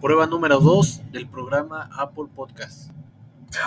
Prueba número 2 del programa Apple Podcast.